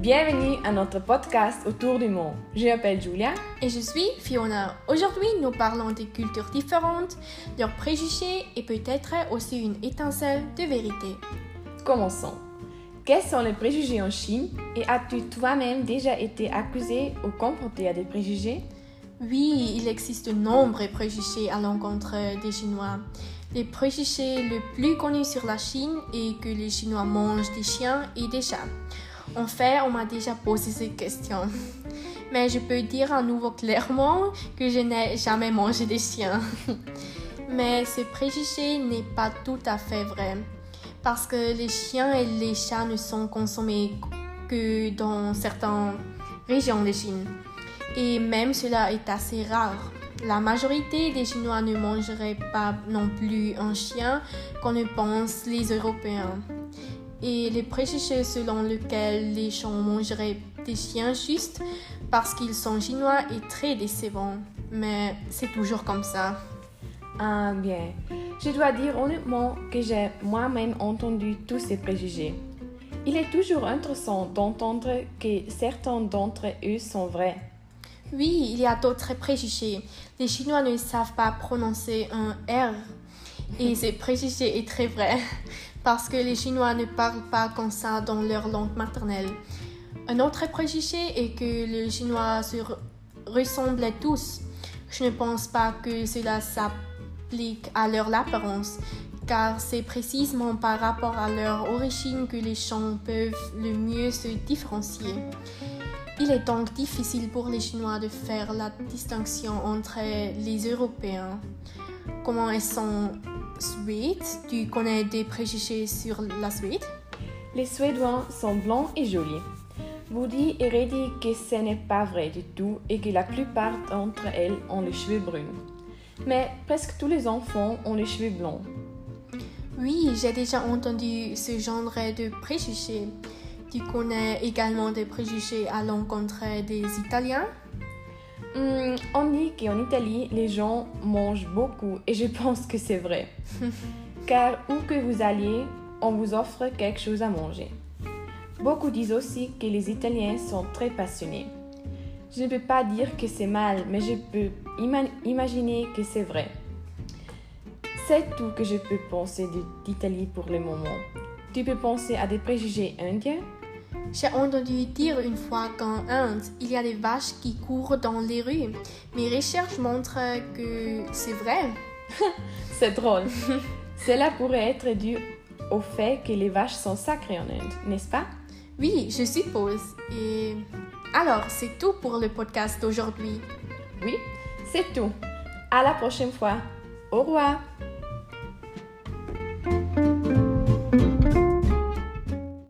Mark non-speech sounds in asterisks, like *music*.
Bienvenue à notre podcast Autour du monde. Je m'appelle Julia. Et je suis Fiona. Aujourd'hui, nous parlons des cultures différentes, leurs préjugés et peut-être aussi une étincelle de vérité. Commençons. Quels sont les préjugés en Chine et as-tu toi-même déjà été accusé ou confronté à des préjugés? Oui, il existe de nombreux préjugés à l'encontre des Chinois. Les préjugés le plus connus sur la Chine est que les Chinois mangent des chiens et des chats. En fait, on m'a déjà posé cette question. Mais je peux dire à nouveau clairement que je n'ai jamais mangé des chiens. Mais ce préjugé n'est pas tout à fait vrai. Parce que les chiens et les chats ne sont consommés que dans certaines régions de Chine. Et même cela est assez rare. La majorité des Chinois ne mangeraient pas non plus un chien qu'on ne pense les Européens et les préjugés selon lesquels les gens mangeraient des chiens juste parce qu'ils sont chinois est très décevant. Mais c'est toujours comme ça. Ah bien, je dois dire honnêtement que j'ai moi-même entendu tous ces préjugés. Il est toujours intéressant d'entendre que certains d'entre eux sont vrais. Oui, il y a d'autres préjugés. Les Chinois ne savent pas prononcer un R. Et ce préjugé est très vrai parce que les Chinois ne parlent pas comme ça dans leur langue maternelle. Un autre préjugé est que les Chinois se ressemblent tous. Je ne pense pas que cela s'applique à leur apparence, car c'est précisément par rapport à leur origine que les gens peuvent le mieux se différencier. Il est donc difficile pour les Chinois de faire la distinction entre les Européens. Comment ils sont Suède. Tu connais des préjugés sur la Suède Les Suédois sont blancs et jolis. Woody et Reddy que ce n'est pas vrai du tout et que la plupart d'entre elles ont les cheveux bruns. Mais presque tous les enfants ont les cheveux blonds. Oui, j'ai déjà entendu ce genre de préjugés. Tu connais également des préjugés à l'encontre des Italiens? On dit qu'en Italie, les gens mangent beaucoup et je pense que c'est vrai. *laughs* Car où que vous alliez, on vous offre quelque chose à manger. Beaucoup disent aussi que les Italiens sont très passionnés. Je ne peux pas dire que c'est mal, mais je peux imaginer que c'est vrai. C'est tout que je peux penser d'Italie pour le moment. Tu peux penser à des préjugés indiens? J'ai entendu dire une fois qu'en Inde, il y a des vaches qui courent dans les rues. Mes recherches montrent que c'est vrai. *laughs* c'est drôle. *laughs* Cela pourrait être dû au fait que les vaches sont sacrées en Inde, n'est-ce pas? Oui, je suppose. Et alors, c'est tout pour le podcast d'aujourd'hui. Oui, c'est tout. À la prochaine fois. Au revoir.